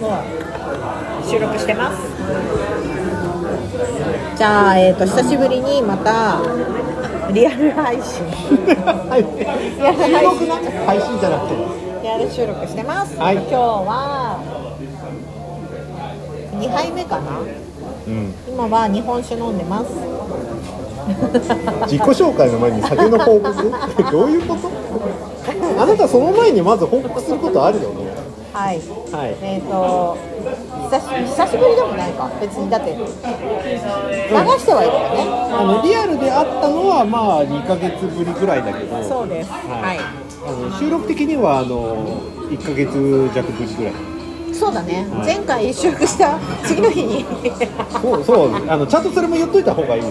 もう収録してます。じゃあ、えー、と久しぶりにまたリアル配信。リアル配信配信じゃなくて。リアル収録してます、はい。今日は2杯目かな？うん。今は日本酒飲んでます。自己紹介の前に酒の報告？どういうこと？あなたその前にまず報告することあるよねはい。はい。えっ、と久しぶりでもないか。別にだって流してはいるよね。あのリアルで会ったのはまあ2ヶ月ぶりぐらいだけど。そうです。はい、あの収録的にはあの1ヶ月弱ぶりぐらい。そうだね、はい。前回収録した次の日に。そうそう。あのちゃんとそれも言っといた方がいいよ。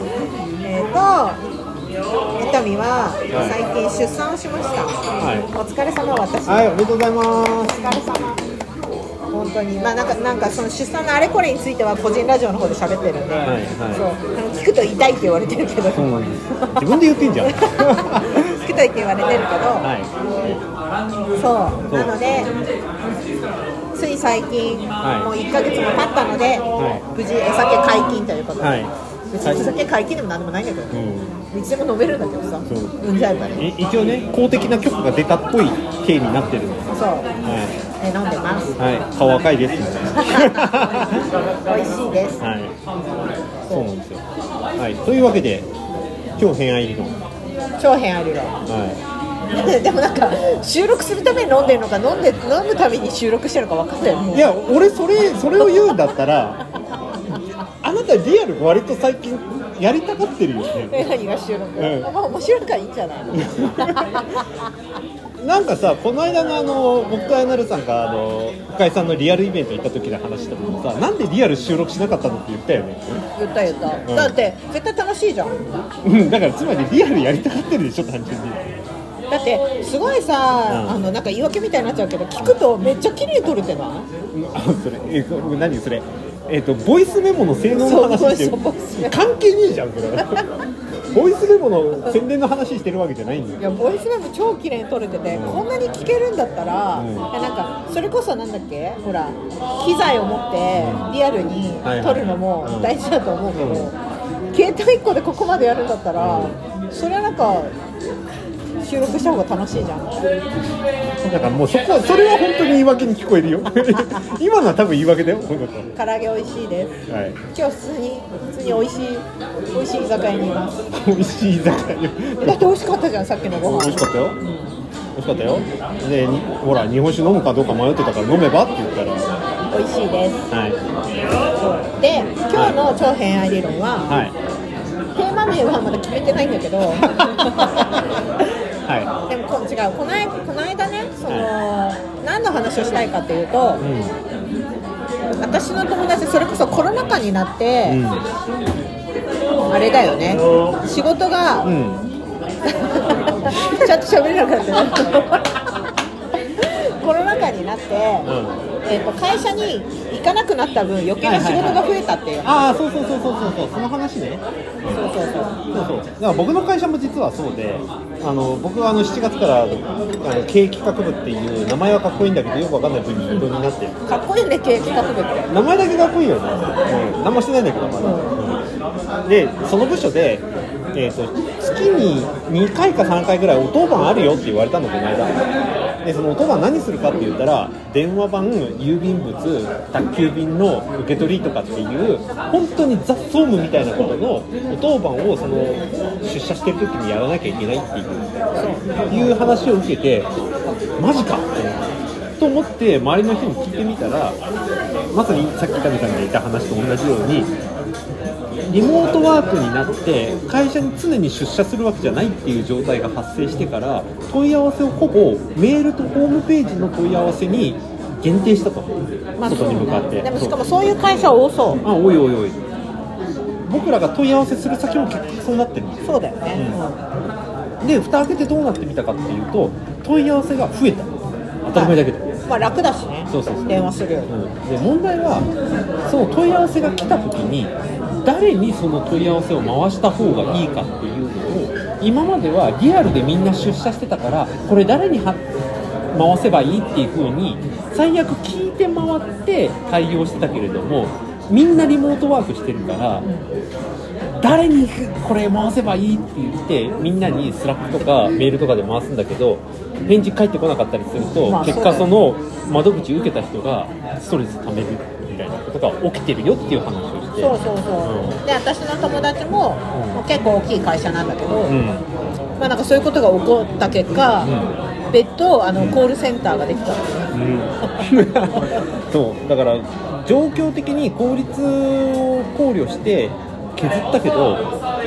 えっと伊丹は最近出産をしました、はい。お疲れ様私、はいおめでとうございまお疲れ様。本当に。まあなんかなんかその出産のあれこれについては個人ラジオの方で喋ってるんで、はいはい。そう。あの聞くと痛いって言われてるけど。すそうなんです。自分で言ってんじゃん。聞くと痛いって言われてるけど、はい。そう。なのでつい最近、はい。もう1ヶ月も経ったので、は無事お酒解禁ということで、はい。別にお酒解禁でもなんでもないんだけど、うんいつでも飲めるんだけどさそう。産んじゃえばねい一応ね公的な許可が出たっぽい体になってる。んでそう、はえ飲んでます。い、はい、顔赤いですみたいな美味しいです。はい。そうなんですよ。はい。というわけで今日偏愛理論。超変あるよは でもなんか収録するために飲んでるのか飲んで飲むために収録してるのか分かんないいや俺それそれを言うんだったらあなたリアル割と最近やりたがってるよね。え何が収録、う。ん。まあ面白いからいいんじゃない？なんかさこの間のあの僕とあやなるさんがあの深井さんのリアルイベント行った時の話したのもさなんでリアル収録しなかったのって言ったよね。言った言った、ん。だって絶対楽しいじゃん。うん。だからつまりリアルやりたがってるでしょ単純に。だってすごいさ、うん。あのなんか言い訳みたいになっちゃうけど聞くとめっちゃ綺麗に撮れてない？あそれ。えそ何それ？えっ、とボイスメモの性能の話してる。関係ねえじゃんこれ。ボイスメモの宣伝の話してるわけじゃないんだよ。いやボイスメモ超綺麗に撮れてて、うん。こんなに聞けるんだったら、うん。なんかそれこそなんだっけ？ほら機材を持ってリアルに撮るのもうん。大事だと思うけど、うん。携帯1個でここまでやるんだったら、それはなんか収録した方が楽しいじゃん。だからもうそこそれは本当に言い訳に聞こえるよ。今のは多分言い訳だよこういうこ唐揚げ美味しいです。とはい。今日普通に普通に美味しい美味しい居酒屋にいます。美味しい居酒屋。だって美味しかったじゃんさっきのご飯。美味しかったよ、美味しかったよ。でにほら日本酒飲むかどうか迷ってたから飲めばって言ったら。美味しいです。はい。そう。で今日の超偏愛理論は、はい。テーマ名はまだ決めてないんだけど はでもこ違うこの間この間ねその、何の話をしたいかっていうと、いうん。私の友達それこそコロナ禍になって、うんあれだよね。仕事が、うん。ちゃんと喋れなかったね。コロナ禍になって、えー、と会社に行かなくなった分余計な仕事が増えたっていう、ああそうそうそうそうそうそう。その話ね。そうそうそう。そうそうだから僕の会社も実はそうであの僕はあの7月からあの経営企画部っていう名前はかっこいいんだけどよくわかんない部にになってる。かっこいいね経営企画部って。名前だけかっこいいよね、うん、何もしてないんだけどまだ、うん。でその部署で、えー、と月に2回か3回ぐらいお当番あるよって言われたのこの間でそのお当番何するかって言ったら電話番郵便物宅急便の受け取りとかっていう本当に雑総務みたいなことのお当番をその出社してる時にやらなきゃいけないっていういう話を受けてマジかと思って周りの人に聞いてみたらまさにさっきタミさんが言った話と同じようにリモートワークになって会社に常に出社するわけじゃないっていう状態が発生してから問い合わせをほぼメールとホームページの問い合わせに限定したと、まあ外に向かって。でもしかもそういう会社多そう。あおいおいおい。僕らが問い合わせする先も結局そうなってる。んですよそうだよね、で蓋開けてどうなってみたかっていうと問い合わせが増えた。当たり前だけど、まあ楽だしね。そうそうそう。電話するより。うん、で問題はその問い合わせが来た時に誰にその問い合わせを回した方がいいかっていうのを今まではリアルでみんな出社してたからこれ誰には回せばいいっていう風に最悪聞いて回って対応してたけれどもみんなリモートワークしてるから誰にこれ回せばいいって言ってみんなに Slack とかメールとかで回すんだけど返事返ってこなかったりすると、まあ結果その窓口受けた人がストレス溜めるみたいなことが起きてるよっていう話をして。そうそうそう、で私の友達も,、もう結構大きい会社なんだけど、うん。まあ、なんかそういうことが起こった結果、別途あのコールセンターができた。ん。そう。だから状況的に効率を考慮して削ったけど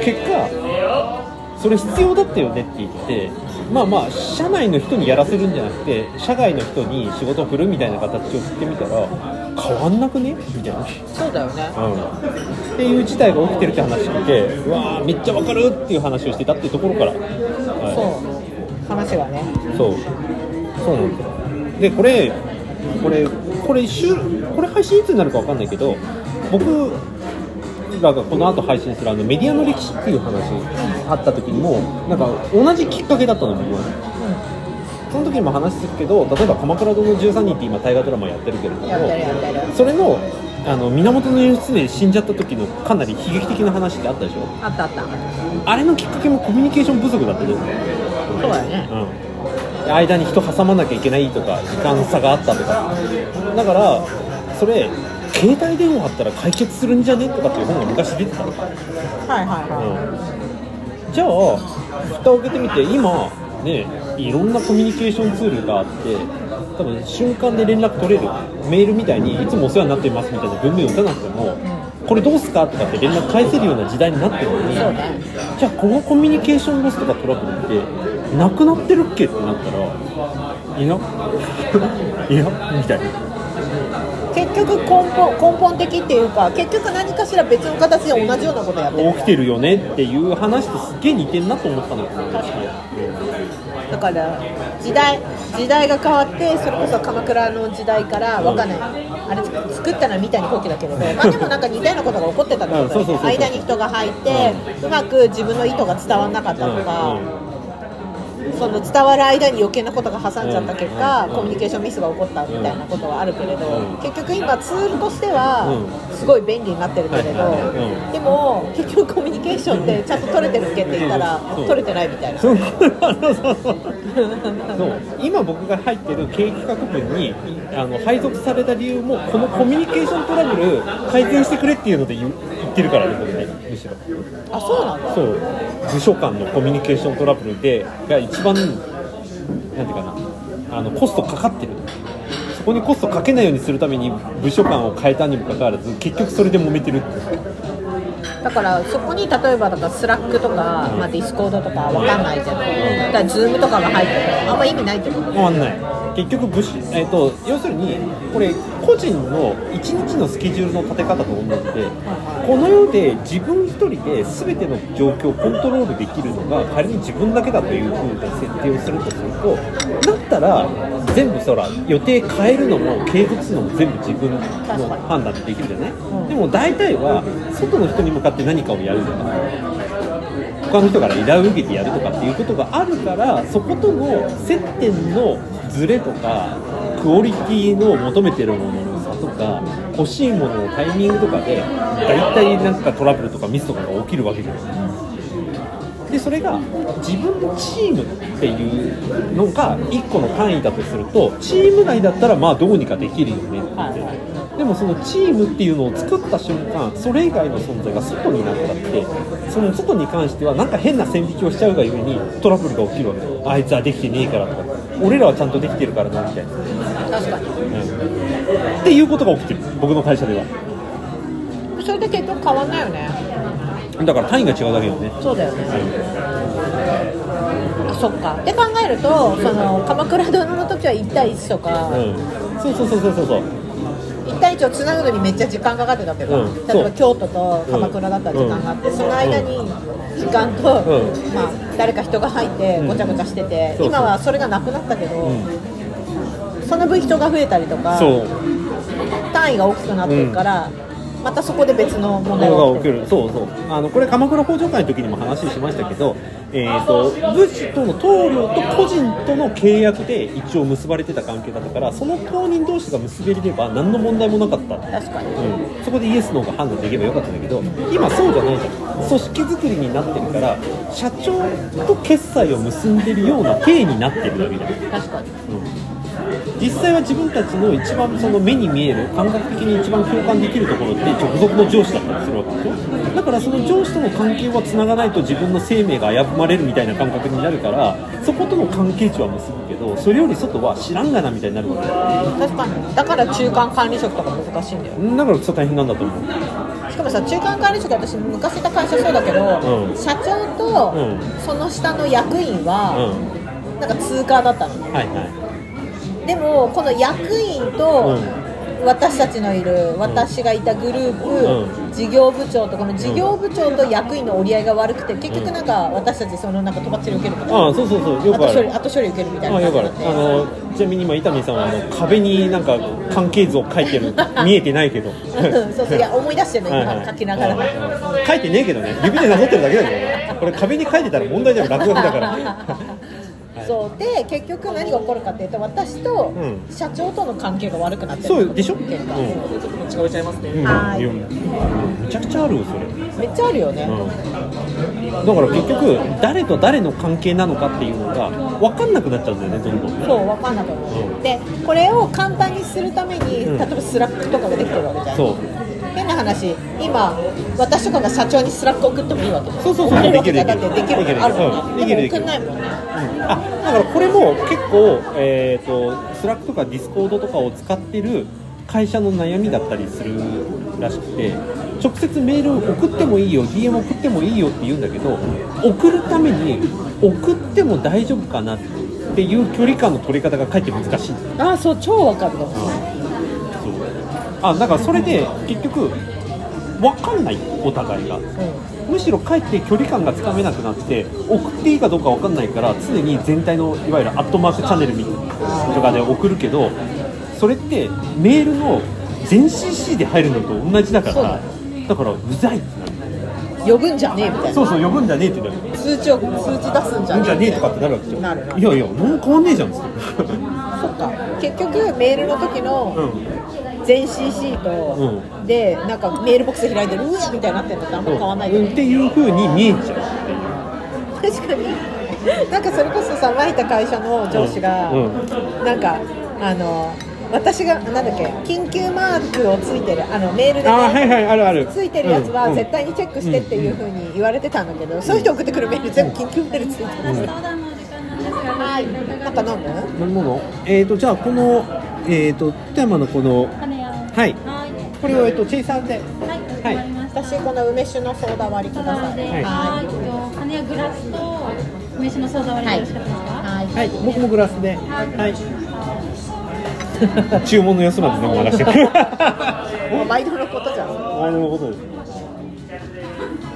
結果それ必要だったよねって言ってまあまあ社内の人にやらせるんじゃなくて社外の人に仕事を振るみたいな形を振ってみたら変わんなくね？みたいな、そうだよね。うん、っていう事態が起きてるって話聞いてうわーめっちゃわかるっていう話をしてたっていうところから、はい。そう。話がね。そう。そうなんですよ。でこれこれこれ週これ配信いつになるかわかんないけど僕らがこの後配信するあのメディアの歴史っていう話あった時にもなんか同じきっかけだったの僕は。その時にも話するけど例えば「鎌倉殿の13人」って今大河ドラマやってるけれどもやってるやってる。それのあの源義経死んじゃった時のかなり悲劇的な話ってあったでしょ？あったあった。あれのきっかけもコミュニケーション不足だったんですよそうだよね。うん、間に人挟まなきゃいけないとか時間差があったとか。だからそれ携帯電話あったら解決するんじゃねとかっていう本が昔出てたの、はいはいはうん、じゃあ蓋を開けてみて今ねいろんなコミュニケーションツールがあって多分瞬間で連絡取れる。メールみたいにいつもお世話になってますみたいな文面を打たなくてもこれどうすかとかって連絡返せるような時代になってるのにじゃあこのコミュニケーションロスとかトラブルってなくなってるっけってなったらいや いやみたいな結局根本根本的っていうか結局何かしら別の形で同じようなことやってる。起きてるよねっていう話とすっげえ似てんなと思ったのよ確かにだから時代時代が変わってそれこそ鎌倉の時代からわかんない。あれ作ったのは三谷幸喜だけれど まあでもなんか似たようなことが起こってたんそうそうそうそう。間に人が入ってうまく自分の意図が伝わらなかったとか、その伝わる間に余計なことが挟んじゃった結果、うん。コミュニケーションミスが起こったみたいなことはあるけれど、うん。結局今ツールとしてはうすごい便利になってるけれど、でも結局コミュニケーションってちゃんと取れてるっけって言ったら取れてないみたいな。そう。そう。今僕が入ってる経営企画部にあの配属された理由もこのコミュニケーショントラブル改善してくれっていうので言ってるからね僕ねむしろ。あそうなんだそう。部署間のコミュニケーショントラブルでが一番なんていうかなあのコストかかってる。そこにコストかけないようにするために部署間を変えたにもかかわらず結局それで揉めてるって。だからそこに例えばだから Slack とか、まあ、 Discord とかわかんないけど、だからズームとかが入ってもあんま意味ないってこと？変わんない結局部署、えー、と要するにこれ個人の1日のスケジュールの立て方と同じでこの世で自分一人で全ての状況をコントロールできるのが仮に自分だけだという風な設定をするとするとだったら全部そら予定変えるのも継続するのも全部自分の判断でできるじゃない、でも大体は外の人に向かって何かをやるとか。他の人から依頼を受けてやるとかっていうことがあるからそことの接点のズレとかクオリティの求めてるものの差とか欲しいもののタイミングとかで大体なんかトラブルとかミスとかが起きるわけじゃないですか。でそれが自分のチームっていうのが1個の単位だとするとチーム内だったらまあどうにかできるよねって。言ってでもそのチームっていうのを作った瞬間それ以外の存在が外になっちゃってその外に関してはなんか変な線引きをしちゃうがゆえにトラブルが起きるわけ。あいつはできてねえからとか俺らはちゃんとできてるからなみたいな、確かに。うんっていうことが起きてる。僕の会社では。それで結局変わんないよね。だから単位が違うだけよね。そうだよね。あそっか。って考えるとその鎌倉殿の時は1対1とか、うん。そうそうそうそうそう。そう1対1をつなぐのにめっちゃ時間かかってたけど、うん。例えば京都と鎌倉だったら時間があって、その間に時間と、うん。まあ、誰か人が入ってうん。ごちゃごちゃしてて、そうそう。今はそれがなくなったけど、うん。その分人が増えたりとか単位が大きくなってるから、またそこで別の問題が起きるるそうそう。あのこれ鎌倉北条会の時にも話しましたけど、えー、と武士との棟梁と個人との契約で一応結ばれてた関係だったからその当人同士が結べれば何の問題もなかった、確かに。うん、そこでイエスノーが判断できればよかったんだけど今そうじゃないじゃん。組織作りになってるから社長と決済を結んでるような体になってるだけじゃん。確かに実際は自分たちの一番その目に見える感覚的に一番共感できるところって直属の上司だったりするわけでしょだからその上司との関係はつながないと自分の生命が危ぶまれるみたいな感覚になるからそことの関係値は結ぶけどそれより外は知らんがなみたいになるわけ。確かに。だから中間管理職とか難しいんだよだから大変なんだと思う。しかもさ中間管理職私昔いた会社そうだけど、うん。社長とうん。その下の役員うは、ん。なんか通過だったのはいはいでもこの役員と私たちのいる私がいたグループ、う事業部長とこの事業部長と役員の折り合いが悪くて結局なんか私たちそのなんかとばっちり受けるみたいな。ああそうそうそう。よく後処理ある後処理受けるみたいなあのちなみに今伊丹さんはあの壁になんか関係図を書いてる 見えてないけど。うんそうそう。いや思い出してるのはいはい。今書きながら、うん。書いてねえけどね。指でなぞってるだけだけどね。これ壁に書いてたら問題じゃん。落書きだからそうで結局何が起こるかっていうと私とうん。社長との関係が悪くなってる。そうでしょ？結果。うん。違うちゃい。ますねうん。はいめちゃくちゃあるよそれ。めっちゃあるよね、うん、だから結局誰と誰の関係なのかっていうのが分かんなくなっちゃうんだよねどんどん。そう分かんなくなる、うん。でこれを簡単にするために、うん。例えば Slack とかができてるわけじゃん。そう変な話今私とかが社長に Slack 送ってもいいわけじゃん。そうそうそう。できるってできるできる。あるもんう。んねでできる。も送んないもんね。うんあだからこれも結構、えー、と Slack とか Discord とかを使ってる会社の悩みだったりするらしくて直接メールを送ってもいいよ DM 送ってもいいよって言うんだけど送るために送っても大丈夫かなっていう距離感の取り方がかえって難しい。あそう超分かる。のあだからそれで結局分かんないお互いが。むしろかえって距離感がつかめなくなって送っていいかどうか分かんないから常に全体のいわゆるアットマークチャンネルみとかで送るけどそれってメールの全 CC で入るのと同じだからだからうざいってなる。呼ぶんじゃねえみたいな。そうそう呼ぶんじゃねえってなる数値を数値出すんじゃねえじゃねえとかってなるわけじゃん。なる。なるいやいや何も変わんねえじゃん。そっか。結局メールの時のうん全 CC と、でなんかメールボックス開いてるうわみたいになってるの。ってあんま変わんないよね。うん。っていう風に見えちゃ確かに。なんかそれこそさ前いた会社の上司が、うん。なんかあの私がなんだっけ緊急マークをついてるあのメールで、ねはいはいあるある。ついてるやつはうん。絶対にチェックしてっていう風に言われてたんだけど、そういう人送ってくるメール全部緊急メールついてました、はいなんか飲む飲み物えーとじゃあこのえーと富山のこのはい。これをえっとチェイサーで。はい、わかりました。私この梅酒のソーダ割りください。で、はい。はい、と羽根グラスと梅酒のソーダ割りでよろしかったですか？は？いはい。僕もグラスで。はい。注文の様子までね流してくるもう毎度のことじゃん。あのことで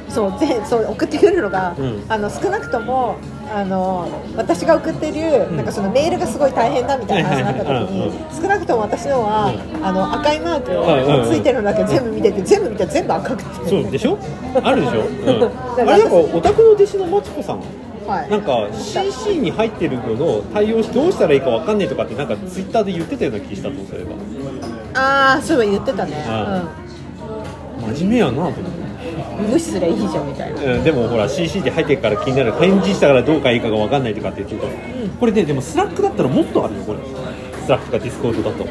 す。そうぜそう送ってくるのが、うん。あの少なくともあの私が送ってる、なんかそのメールがすごい大変だみたいな話になった時に、うんうん少なくとも私のは、あの赤いマークうんうんうん。ついてるのだけ全部見てて全部見たら全部赤くて。そうでしょ？あるでしょ、うん、あれなんかお宅の弟子のマチコさんはい。なんか CC に入ってるのの対応しどうしたらいいかわかんねえとかってなんかツイッターで言ってたような気したとばああそういえば言ってたね、真面目やなと思って。うん、無視すりゃいいじゃんみたいな。うん、でもほら CC で入ってるから気になる返事したからどうかいいかが分かんないとかって言ってると、これででも Slack だったらもっとあるよこれ。 Slack か Discord だと。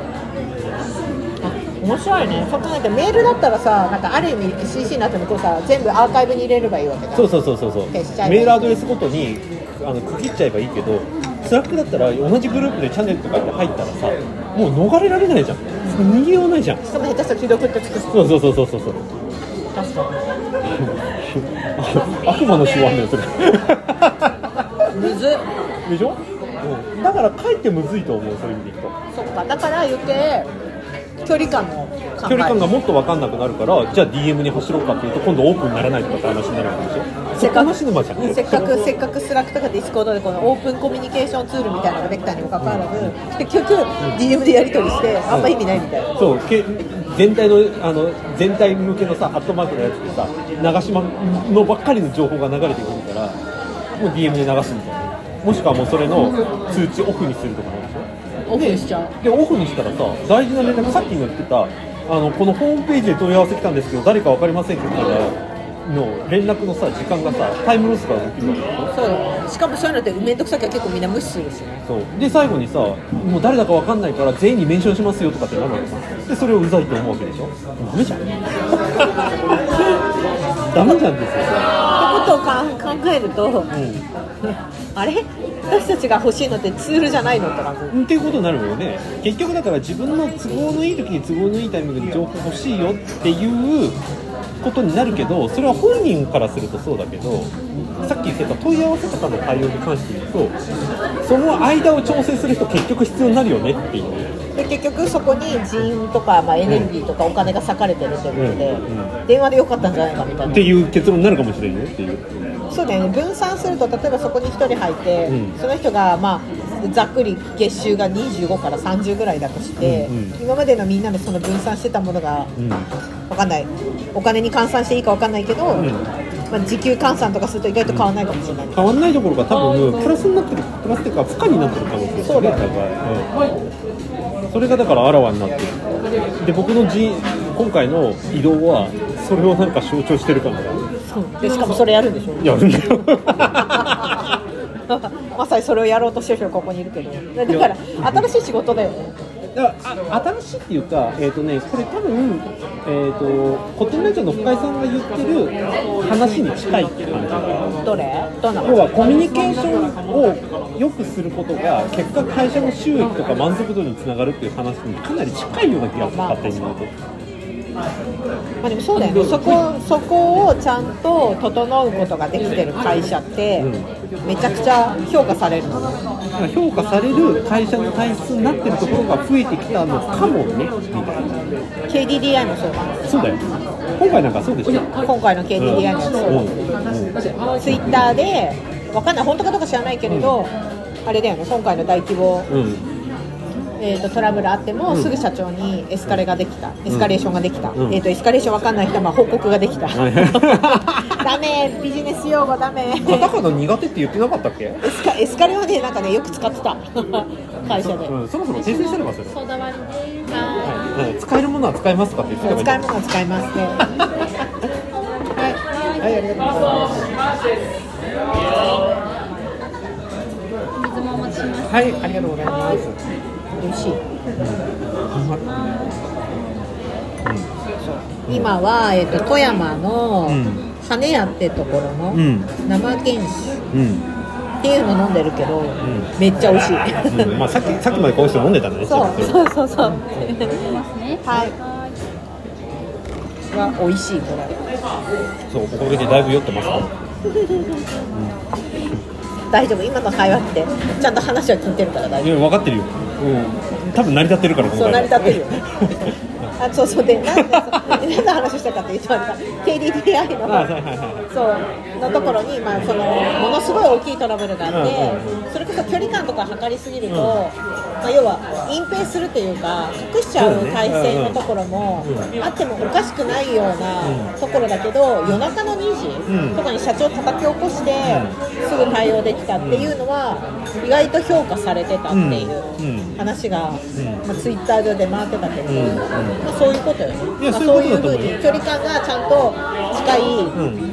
面白いね。そう考えてメールだったらさなんかある意味 CC になってもこうさ全部アーカイブに入れればいいわけだ。そうそうそうそうそう。メールアドレスごとにあの区切っちゃえばいいけどSlack だったら同じグループでチャンネルとかで入ったらさもう逃れられないじゃん。逃げようないじゃん。しかも下手したら既読ってつく。しそうそうそうそうそう。そう確か悪魔の手腕だよそれ。にむずっ。でしょ、うん、だからかえってむずいと思うそういう意味でいくと。そっか。だから余計距離感も距離感がもっと分かんなくなるからじゃあ DM に走ろうかっていうと今度オープンにならないとかって話になるわけでしょ？せっかくせっかくせっかくスラックとかディスコードでこのオープンコミュニケーションツールみたいなのができたにもかかわらず、結局 DM でやり取りしてあんま意味ないみたいな、そうけ全体のあの全体向けのさアットマークのやつでさ長島のばっかりの情報が流れてくるからもう DM で流すみたいな。もしくはもうそれの通知オフにするとかなんでしょ？オフにしちゃう。でオフにしたらさ大事な連絡さっきの言ってたあのこのホームページで問い合わせ来たんですけど誰か分かりませんって言ったらの連絡のさ時間がさタイムロスが起きるわけでしょ？しかもそういうのって面倒くさきゃ結構みんな無視するしね。そう。で最後にさもう誰だか分かんないから全員にメンションしますよとかってなるわけさでそれをうざいと思うわけでしょ？ダメじゃん。ダメじゃんですよ。ってことをか考えると、うあれ？私たちが欲しいのってツールじゃないのって感じ。んっていうことになるよね。結局だから自分の都合のいい時に都合のいいタイミングで情報欲しいよっていうことになるけどそれは本人からするとそうだけどさっき言ってた問い合わせとかの対応に関して言うとその間を調整する人結局必要になるよねっていう。で結局そこに人員とか、まあ、エネルギーとかお金が割かれてるということで、うん電話でよかったんじゃないかみたいな。っていう結論になるかもしれんよっていう。そうだよね。分散すると例えばそこに1人入って、うん。その人がまあざっくり月収が25から30ぐらいだとして、うんうん。今までのみんなのその分散してたものがうん。分かんない。お金に換算していいか分かんないけど、ん。まあ、時給換算とかすると意外と変わらないかもしれない、変わんないどころか多分プラスになってる。プラスっていうか負荷になってる可能性そうだよ高い、うん。それがだからあらわになってる。で僕のじ今回の移動はそれをなんか象徴してるからそう。でしかもそれやるんでしょ？やるんだよ まさにそれをやろうとしてる人がここにいるけど。だから新しい仕事だよね。だからあ新しいっていうか、えーとね、これ多分、えー、とコットンラジオの深井さんが言ってる話に近いって感じどれ？どんな要はコミュニケーションを良くすることが結果会社の収益とか満足度につながるっていう話にかなり近いような気がするまあ。勝手に言うと。まあでもそうだよね。そこそこをちゃんと整うことができてる会社って、めちゃくちゃ評価されるの。だから評価される会社の体質になってるところが増えてきたのかもね。みたいな KDDI もそうかなそうだよ。今回なんかそうでしょ今回の KDDI もそうだうんうん。ツイッターでわかんない。本当かどうか知らないけれど、あれだよね。今回の大規模、うんえー、とトラブルあっても、すぐ社長にエスカレができた。エスカレーションができた、うん。えー、とエスカレーションわかんない人はまあ報告ができた、はい ダメビジネス用語ダメ。カタカナ苦手って言ってなかったっけ、エスカエスカレはねなんかねよく使ってた。会社で、うん、そろそろ訂正してればそれソーダ割りではうん使えるものは使えますとかって言ってい使いたらいい物は使いますね。はい、はい、ありがとうございます。水もお持ちします。はいありがとうございます美味しい。今は、えー、と富山のうん。羽屋ってところのうん。生原酒。うん、っていうの飲んでるけど、めっちゃ美味しい、うん、まあさっきさっきまでこの人飲んでたんだねそうそうそうそう。ますね。はい。は美味しい。これそうおかげでだいぶ酔ってますね大丈夫？今の会話ってちゃんと話は聞いてるから大丈いや分かってるよ、うん、多分成り立ってるから夫そう成り立ってるよ。ね あそうそう。でなんで何の話したかっていうと KDDI のあはいはいはい。そうのところに、まあ、そのものすごい大きいトラブルがあって、それこそ距離感とか測りすぎると、まあ、要は隠蔽するというか隠しちゃう体制のところもあってもおかしくないようなところだけど夜中の2うん。時とかに社長叩き起こしてすぐ対応できたっていうのは意外と評価されてたっていう話が、んまあ、ツイッター上で回ってたけど、まあ、そういうことよね、まあ、そうういううことだと思うよ。ふうに距離感がちゃんと近いうん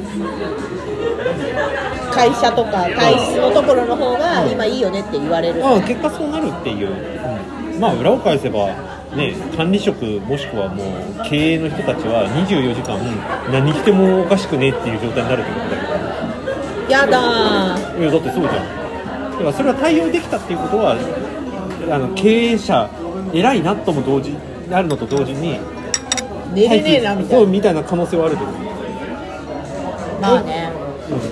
会社とか体質のところの方が今いいよねって言われる、ああ結果そうなるっていう、まあ裏を返せばね管理職もしくはもう経営の人たちは24時間何してもおかしくねっていう状態になるってことだけやだいやだってそうじゃん。だからそれは対応できたっていうことはあの経営者偉いなとも同時あるのと同時に寝れねえなみたそいうなみたいな可能性はあると思う。まあね。うん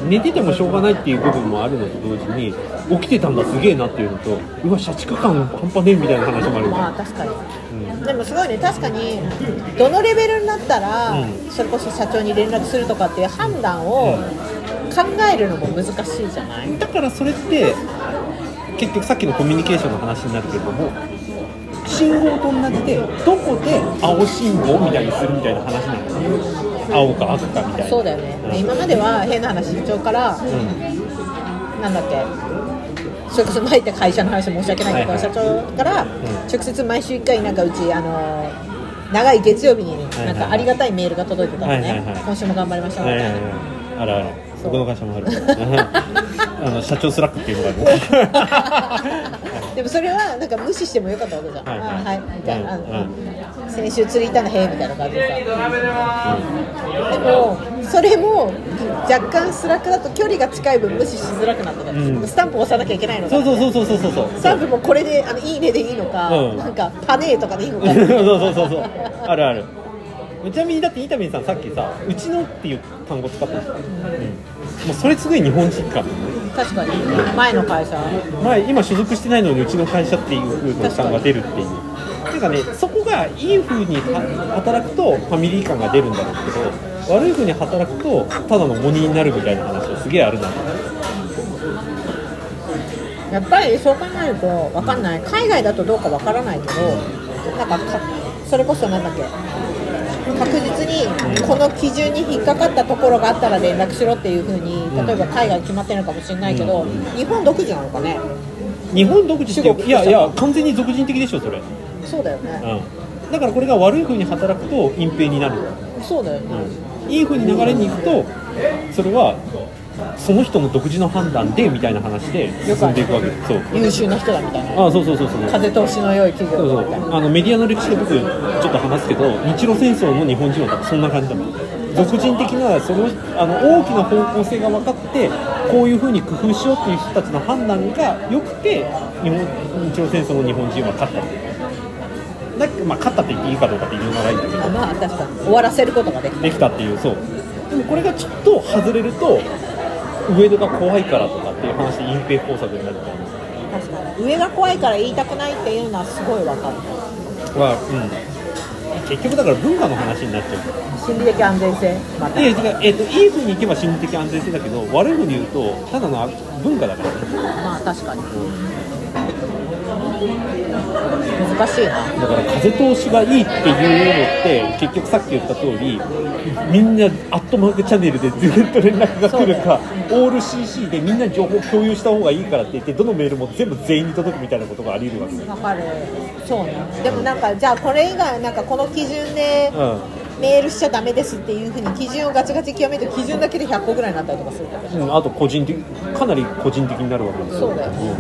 寝ててもしょうがないっていう部分もあるのと同時に起きてたんだすげえなっていうのとうわ社畜感半端ねえみたいな話もあるまあ確かに、でもすごいね確かにどのレベルになったら、うん。それこそ社長に連絡するとかっていう判断を考えるのも難しいじゃない、だからそれって結局さっきのコミュニケーションの話になるけれども信号と同じでどこで青信号みたいにするみたいな話なんですよ青か赤かみたいな。そうだよね、うん。今までは変な話社長から、なんだっけそれこそ前言った会社の話申し訳ないけど、はいはい。社長から直接毎週1回なんかうちあの長い月曜日にはいなんかありがたいメールが届いてたのね、はいはいはい。今週も頑張りましょうみたいな、はいはいはい。あるあるそう僕の会社もあるあの社長 Slack っていうのがある。でもそれはなんか無視してもよかったわけじゃん、はいはい。あはいみたいな、うん先週釣り行ったのへえみたいな感じでさ、でもそれも若干 Slack だと距離が近い分無視しづらくなったじゃん、うん。スタンプ押さなきゃいけないのか。そうそうそうそうそうそうそう。スタンプもこれであのいいねでいいのか、うん。なんかパネーとかでいいのか。そうそうそうそう。あるあるちなみにだって伊丹さんさっきさ「うちの」っていう単語使ったじゃん、うん、もうそれすごい日本人感確かに。前の会社。前今所属してないのにうちの会社っていう風の単が出るっていう。ていうかねそこがいい風には働くとファミリー感が出るんだろうけど悪い風に働くとただのモニになるみたいな話がすげえあるな。やっぱりそう考えると分かんない。海外だとどうか分からないけどなんかかそれこそなんだっけ確実にこの基準に引っかかったところがあったら連絡しろっていうふうに例えば海外決まってるのかもしれないけど、日本独自なのかね。日本独自っていやいや完全に俗人的でしょそれ、そうだよね、うん、だからこれが悪い風に働くと隠蔽になる。そうだよね、いい風に流れに行くとそれはその人の独自の判断でみたいな話で進んでいくわけ。ですそう。優秀な人だみたいな。あそうそうそうそう。風通しの良い企そうそう。あのメディアの歴史で僕ちょっと話すけど日露戦争の日本人はそんな感じだもん。俗人的なそのあの大きな方向性が分かってこういうふうに工夫しようっていう人たちの判断が良くて日本日露戦争の日本人は勝っただまあ勝ったって言っていいかどうかっていうのがないんだけど。あまあ確かに。終わらせることができた。できたっていうそう。でもこれがちょっと外れると上野が怖いからとかっていう話で隠蔽工作になるみたいな確かに。上が怖いから言いたくないっていうのはすごい分かる。は、うん、結局だから文化の話になっちゃう。心理的安全性また。いや違う。えっといい風にいけば心理的安全性だけど悪い風に言うとただの文化だからね。まあ確かに難しいな。だから風通しがいいっていうのって結局さっき言った通りみんなアットマークチャンネルでずっと連絡が来るか、オール CC でみんな情報共有した方がいいからって言ってどのメールも全部全員に届くみたいなことがあり得るわけ。わかる。そうね。でもなんかじゃあこれ以外なんかこの基準でうメールしちゃダメですっていうふうに基準をガチガチ極めると基準だけで100個ぐらいになったりとかするかうん、あと個人的かなり個人的になるわけですよ。そうだよね、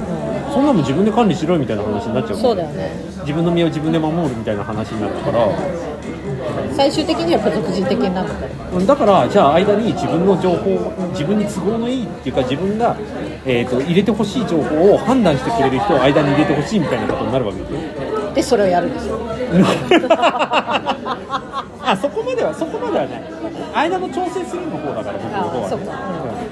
そんなの自分で管理しろよみたいな話になっちゃう、うんそうだよね。自分の身を自分で守るみたいな話になるから。最終的にはやっぱ俗人的になるんだよ。うんだからじゃあ間に自分の情報自分に都合のいいっていうか自分が、えー、と入れてほしい情報を判断してくれる人を間に入れてほしいみたいなことになるわけですよ。でそれをやるでしょ あそこまではそこまではない。間の調整するの方だから僕の方はあそうか、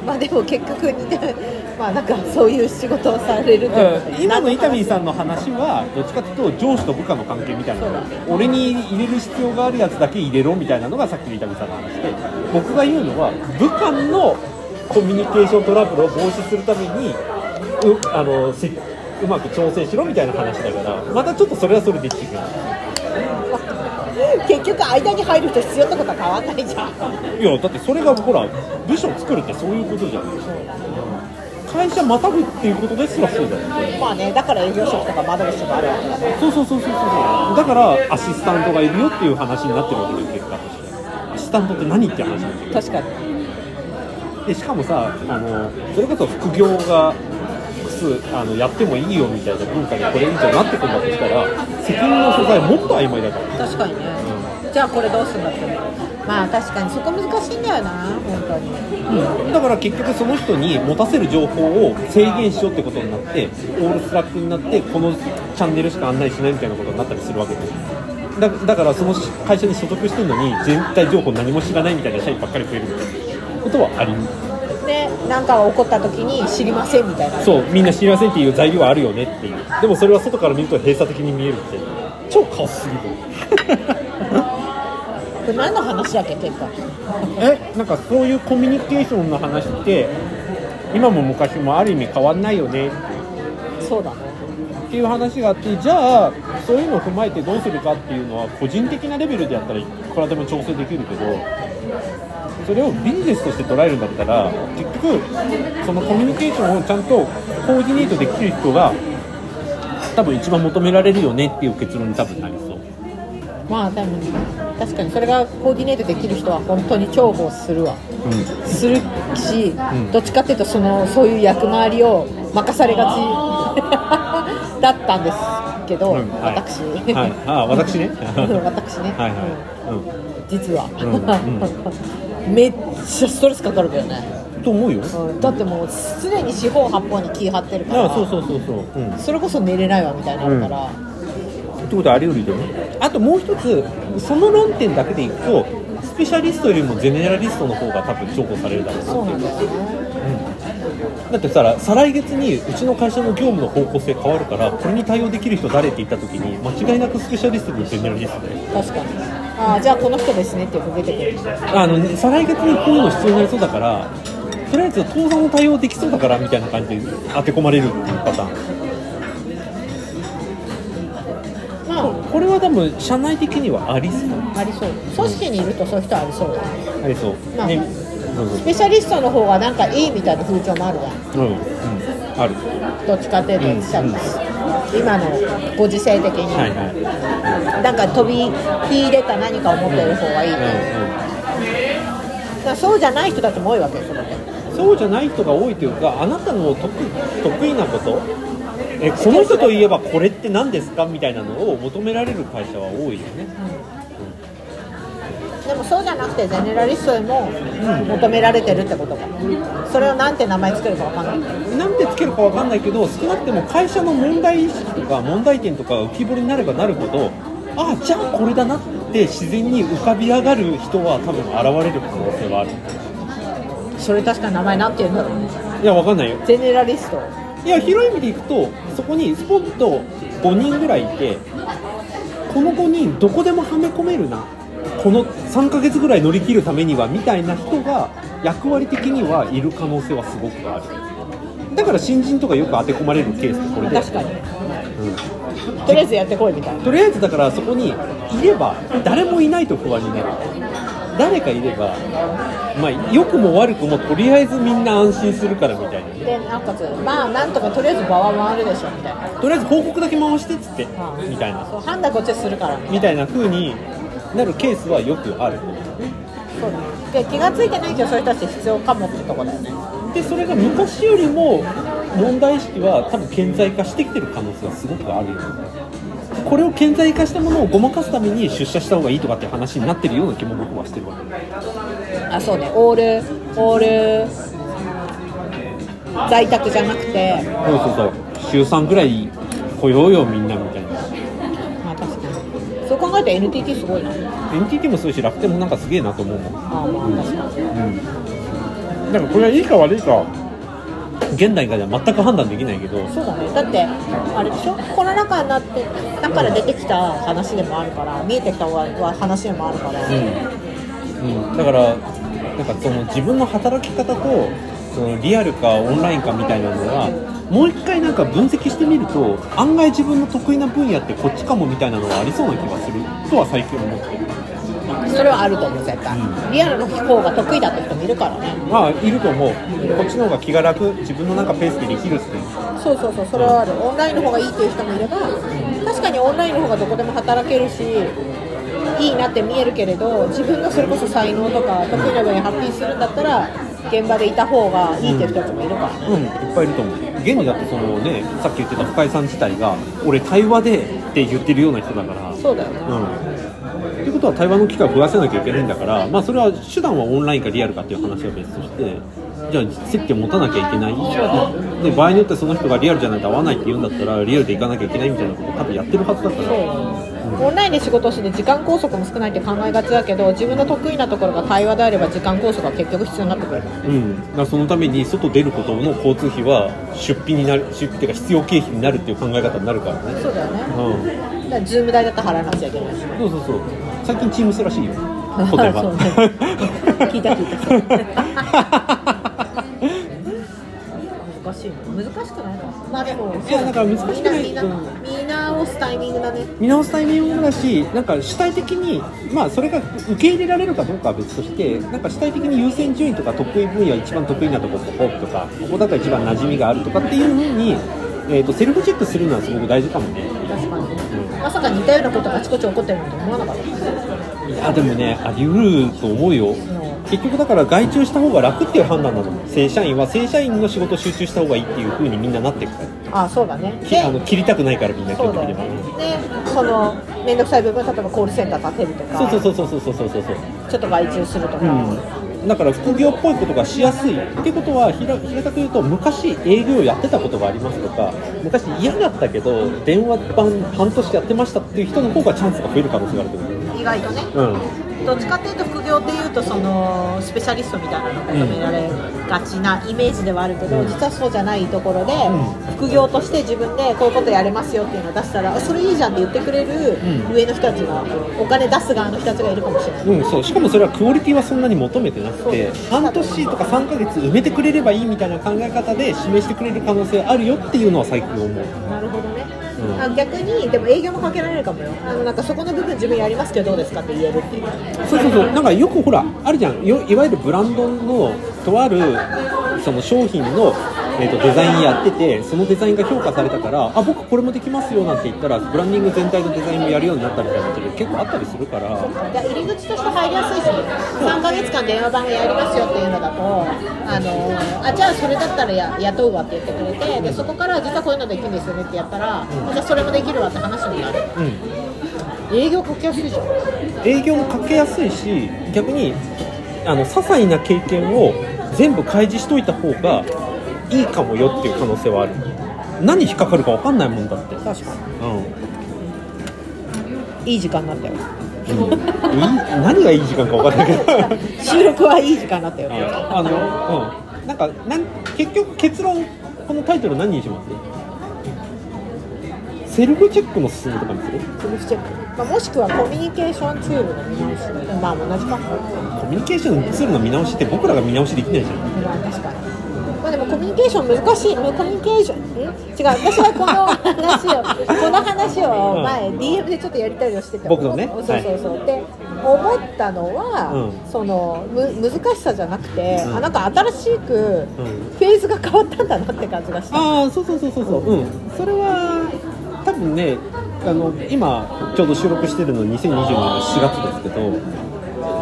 まあでも結局似てまあなんかそういう仕事をされるうん。今の伊丹さんの話はどっちかというと上司と部下の関係みたいな俺に入れる必要があるやつだけ入れろみたいなのがさっきの伊丹さんの話で僕が言うのは部下のコミュニケーショントラブルを防止するためにうあのせうまく調整しろみたいな話だからまたちょっとそれはそれで違う結局間に入る人必要ってことは変わんないじゃん。いやだってそれがほら部署作るってそういうことじゃん。会社またぐっていうことですらそうだよまあねだから営業職とか窓口とかあるわけだね。そうそうそうそうそう。だからアシスタントがいるよっていう話になってるわけです結果としてアシスタントって何って話なんですよ。確かに。でしかもさあのそれこそ副業があのやってもいいよみたいな文化にこれ以上なってくるんだとしたら責任の所在もっと曖昧だから。確かにね、じゃあこれどうするんだってまあ確かにそこ難しいんだよな本当に。だから結局その人に持たせる情報を制限しようってことになってオールスラックになってこのチャンネルしか案内しないみたいなことになったりするわけですだだからその会社に所属してるのに全体情報何も知らないみたいな社員ばっかり増えるみたいなことはあり。ねなんかが起こった時に知りませんみたいな。そうみんな知りませんっていう材料はあるよねっていう。でもそれは外から見ると閉鎖的に見えるって超カオスすぎるこれ何の話だっけ結果えなんかそういうコミュニケーションの話って今も昔もある意味変わんないよね。そうだね。っていう話があってじゃあそういうのを踏まえてどうするかっていうのは個人的なレベルでやったらいくらでも調整できるけどそれをビジネスとして捉えるんだったら結局そのコミュニケーションをちゃんとコーディネートできる人が多分一番求められるよねっていう結論に多分なりそう。まあでも確かにそれがコーディネートできる人は本当に重宝するわ。うするし、ん。どっちかっていうとそのそういう役回りを任されがち。だったんですけど、ん。はい。私、んはい。ああ私ね。私ね、はいはい。うん。実は、ん。めっちゃストレスかかるけどね、うんと思うよ。うん。だってもう常に四方八方に気張ってるから。そうそうそうそう、うん、それこそ寝れないわみたいになるから、ってことはあり得るよねあともう一つその論点だけでいくとスペシャリストよりもゼネラリストの方が多分重宝されるだろうなそうっていう。なんだよ。ねだってさ再来月にうちの会社の業務の方向性変わるからこれに対応できる人誰って言った時に間違いなくスペシャリストとゼネラリストで確かに。ああじゃあこの人ですねって出てくる。あの再来月にこういうの必要になりそうだからとりあえず当座の対応できそうだからみたいな感じで当て込まれるっていうパターンあこれは多分社内的にはありそう。ありそう。組織にいるとそういう人ありそう。だよねありそう、まあね。スペシャリストの方がなんかいいみたいな風潮もあるじゃん。うん、うん、ある。どっちかっていうとうん。今のご時世的に、はいはい。なんか飛び火入れた何かを持ってる方がいいと、うんうん。そうじゃない人たちも多いわけよそれでそうじゃない人が多いというかあなたの得得意なことえこの人といえばこれって何ですかみたいなのを求められる会社は多いよね。でもそうじゃなくてゼネラリストでも求められてるってことか。それをなんて名前つけるかわかんない。なんてつけるかわかんないけど少なくても会社の問題意識とか問題点とかが浮き彫りになればなるほどあじゃあこれだなって自然に浮かび上がる人は多分現れる可能性はある。それ確かに名前なんて言うんだろうね。いやわかんないよ。ゼネラリストいや広い意味でいくとそこにスポッと5人ぐらいいてこの5人どこでもはめ込めるな。この3ヶ月ぐらい乗り切るためにはみたいな人が役割的にはいる可能性はすごくある。だから新人とかよく当て込まれるケースってこれで確かに、とりあえずやってこいみたいな。とりあえずだからそこにいれば誰もいないと不安になる誰かいればまあ良くも悪くもとりあえずみんな安心するからみたいな。でなおかつまあなんとかとりあえず場は回るでしょみたいな。とりあえず報告だけ回してっつってうんみたいな。そう判断こっちでするから。みたいな風になるケースはよくある。そう。で気がついてないけどそういう人たち必要かもってとこだよね。でそれが昔よりも問題意識は多分顕在化してきてる可能性はすごくあるよねこれを顕在化したものをごまかすために出社した方がいいとかって話になってるような気も僕はしてるわけ。あそうね。オールオール在宅じゃなくて。そうそうそう。週3ぐらい来ようよみんなみたいな。まあ確かに。そう考えたら NTT すごいな。NTT もそうだし楽天もなんかすげえなと思うもん。ああまあ確かに。だからこれはいいか悪いか現代からでは全く判断できないけどそうだね。だってあれでしょ？コロナ禍になってだから出てきた話でもあるから見えてきた話でもあるから、うん、うん、だからなんかその自分の働き方とそのリアルかオンラインかみたいなのはもう一回なんか分析してみると案外自分の得意な分野ってこっちかもみたいなのはありそうな気がするとは最近思ってるそれはあると思う絶対、うリアルの方が得意だって人もいるからね。まあいると思う。こっちの方が気が楽自分のなんかペースでできるってそうそうそうそれはある。オンラインの方がいいっていう人もいれば確かにオンラインの方がどこでも働けるしいいなって見えるけれど自分のそれこそ才能とか得意な分野発揮するんだったら現場でいた方がいいっていう人たちもいるから。ね、うん。いっぱいいると思う。現にだってそのねさっき言ってた深井さん自体が俺対話でって言ってるような人だから。そうだよね、うんっていうことは対話の機会を増やせなきゃいけないんだから、まあ、それは手段はオンラインかリアルかっていう話は別としてじゃあ接点持たなきゃいけない？で場合によってその人がリアルじゃないと合わないって言うんだったらリアルで行かなきゃいけないみたいなことを多分やってるはずだから。オンラインで仕事をして時間拘束も少ないって考えがちだけど自分の得意なところが対話であれば時間拘束は結局必要になってくる。うん、だからそのために外出ることの交通費は出費になる出費っていうか必要経費になるっていう考え方になるからね。そうだよね。うんだからズーム代だって払わなくちゃいけないしそうそうそう。最近チームスらしいよ。答えはそうね聞いた聞いた。難しい難しくないか。まあでも。いやだから難しくない。見直すタイミングだね。見直すタイミングだしなんか主体的にまあそれが受け入れられるかどうかは別としてなんか主体的に優先順位とか得意分野一番得意なとここことかここだと一番馴染みがあるとかっていうふうに、えー、とセルフチェックするのはすごく大事かもね。確かにまさか似たようなことがあちこち起こってるなんて思わなかった。いやでもねあり得ると思うよ。結局だから外注した方が楽っていう判断なの正社員は正社員の仕事を集中した方がいいっていう風にみんななっていくから。ああそうだね。きあの切りたくないからみんな基本的によね。その面倒くさい部分例えばコールセンター立てるとか。そうそうそうそうそうそうそうそう。ちょっと外注するとか、うん、だから副業っぽいことがしやすいってことは平たく言うと昔営業やってたことがありますとか昔嫌だったけど電話番半年やってましたっていう人の方がチャンスが増える可能性があると思う外とね。うん。どっちかっていうと副業っていうとそのスペシャリストみたいなのが求められがちなイメージではあるけど、実はそうじゃないところで、副業として自分でこういうことやれますよっていうのを出したらあそれいいじゃんって言ってくれるん。上の人たちがお金出す側の人たちがいるかもしれない。うん、そう。しかもそれはクオリティはそんなに求めてなくて半年とか3ヶ月埋めてくれればいいみたいな考え方で示してくれる可能性あるよっていうのは最近思う。なるほどね、うん。あ逆にでも営業もかけられるかもよ。あのなんかそこの部分自分やりますけどどうですかって言えるっていう。そうそうそう。なんかよくほらあるじゃん。よいわゆるブランドのとあるその商品の、えー、とデザインやっててそのデザインが評価されたからあ僕これもできますよなんて言ったらブランディング全体のデザインもやるようになったみたいなことで結構あったりするから。で入り口として入りやすいし3ヶ月間電話番組やりますよっていうのだとあのあじゃあそれだったらや雇うわって言ってくれてでそこから実はこういうのできるんですよねってやったら、じゃあそれもできるわって話になる。うん。営業かけやすいじゃん。営業もかけやすいし逆にあの些細な経験を全部開示しといた方がいいかもよっていう可能性はある。何引っかかるか分かんないもんだって。確かうん。にいい時間になったよ。いい何がいい時間か分かんないけど。収録はいい時間になったよ。あの、うん、なんかなん結局結論このタイトル何にします？セルフチェックの進めとかにする？セルフチェック、まあ、もしくはコミュニケーションツールの見直し。まあ同じか。コミュニケーションツールの見直しって僕らが見直しできないじゃん。まあ確かに。まあでもコミュニケーション難しい。コミュニケーション？ん？違う。私はこの話を この話を前 DM でちょっとやりたりをしてた僕とね。そうそうそう、で思ったのは、うん。そのむ難しさじゃなくて、うん。あなんか新しくうん。フェーズが変わったんだなって感じがした、ああそうそうそうそうそう。うん。それは多分ねあの今ちょうど収録してるの2022年の4月ですけど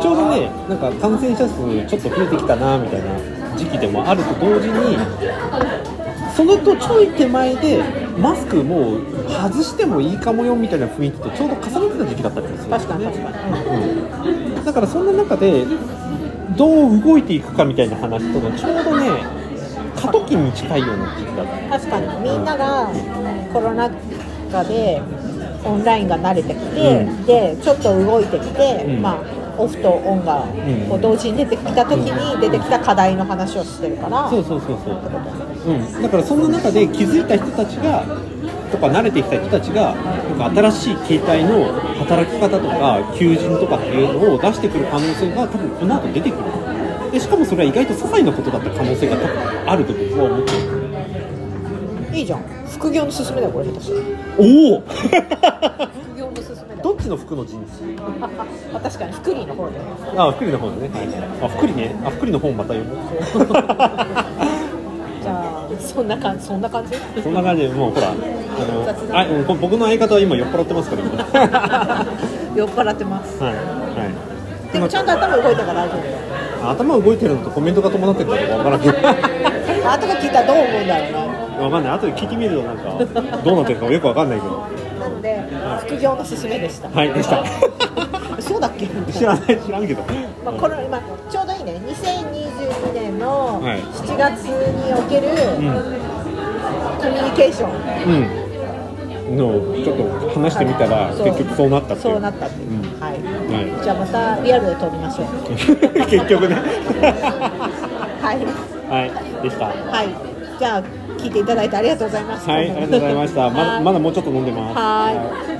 ちょうどねなんか感染者数ちょっと増えてきたなみたいな時期でもあると同時にそのとちょい手前でマスクもう外してもいいかもよみたいな雰囲気とちょうど重なってた時期だったんですよ。ね確かに確かに、うんだからそんな中でどう動いていくかみたいな話とのちょうどね過渡期に近いような時期だった。確かに。みんながコロナ禍でオンラインが慣れてきて、うん。でちょっと動いてきて、うん。まあ、オフとオンがん。こう同時に出てきた時に出てきた課題の話をしてるから、そうそうそうそう、うん、だからそんな中で気づいた人たちがとか慣れてきた人たちがなんか新しい形態の働き方とか求人とかっていうのを出してくる可能性が多分この後出てくる。でしかもそれは意外と些細なことだった可能性が多分あると僕は思ってるいいじゃん。副業の勧めだよこれ下手したら。おお。副業の勧めだよ。どっちの服の字にするあ確かに福利の方で。あ福利の方でね、あ福利ね。あ福利の本また読む？じゃあそんな感じそんな感じ？そんな感じ。でもうほらあのあうんこ僕の相方は今酔っ払ってますから今 酔っ払ってます。はいはい。でもちゃんと頭動いたから大丈夫だよ。頭動いてるのとコメントが伴ってるのか分からんけど。後が聞いたらどう思うんだろうね分かんない。後で聞いてみるとなんかどうなってるかよく分かんないけど。なので副業の勧めでした。はいでした。そうだっけ？知らない知らんけど。まあ、これ今ちょうどいいね。2022年のはい。7月におけるうん。コミュニケーション、うん。のちょっと話してみたら結局そうなったそうなったっていう、うん。はい。はじゃあまたリアルで撮りましょう。い 結局ね。はい。はい。でした。ははい。じゃあ聞いていただいてありがとうございました。いありがとうございました。まだはい。まだもうちょっと飲んでます。はい